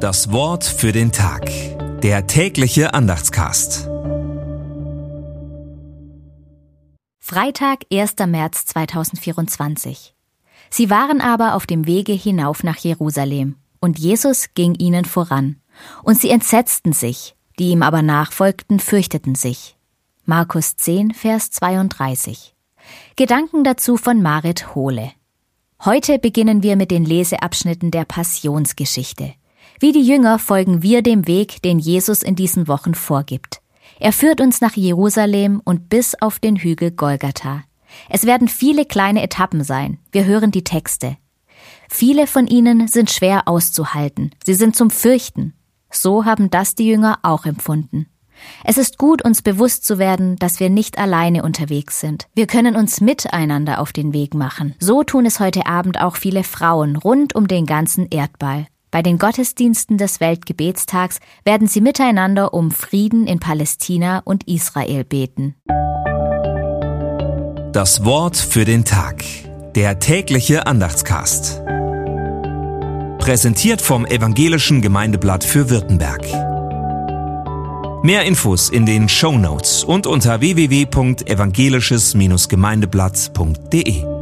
Das Wort für den Tag. Der tägliche Andachtscast. Freitag, 1. März 2024. Sie waren aber auf dem Wege hinauf nach Jerusalem, und Jesus ging ihnen voran. Und sie entsetzten sich, die ihm aber nachfolgten, fürchteten sich. Markus 10, Vers 32. Gedanken dazu von Marit Hohle. Heute beginnen wir mit den Leseabschnitten der Passionsgeschichte. Wie die Jünger folgen wir dem Weg, den Jesus in diesen Wochen vorgibt. Er führt uns nach Jerusalem und bis auf den Hügel Golgatha. Es werden viele kleine Etappen sein. Wir hören die Texte. Viele von ihnen sind schwer auszuhalten. Sie sind zum Fürchten. So haben das die Jünger auch empfunden. Es ist gut, uns bewusst zu werden, dass wir nicht alleine unterwegs sind. Wir können uns miteinander auf den Weg machen. So tun es heute Abend auch viele Frauen rund um den ganzen Erdball. Bei den Gottesdiensten des Weltgebetstags werden sie miteinander um Frieden in Palästina und Israel beten. Das Wort für den Tag. Der tägliche Andachtscast. Präsentiert vom Evangelischen Gemeindeblatt für Württemberg. Mehr Infos in den Show Notes und unter www.evangelisches-gemeindeblatt.de.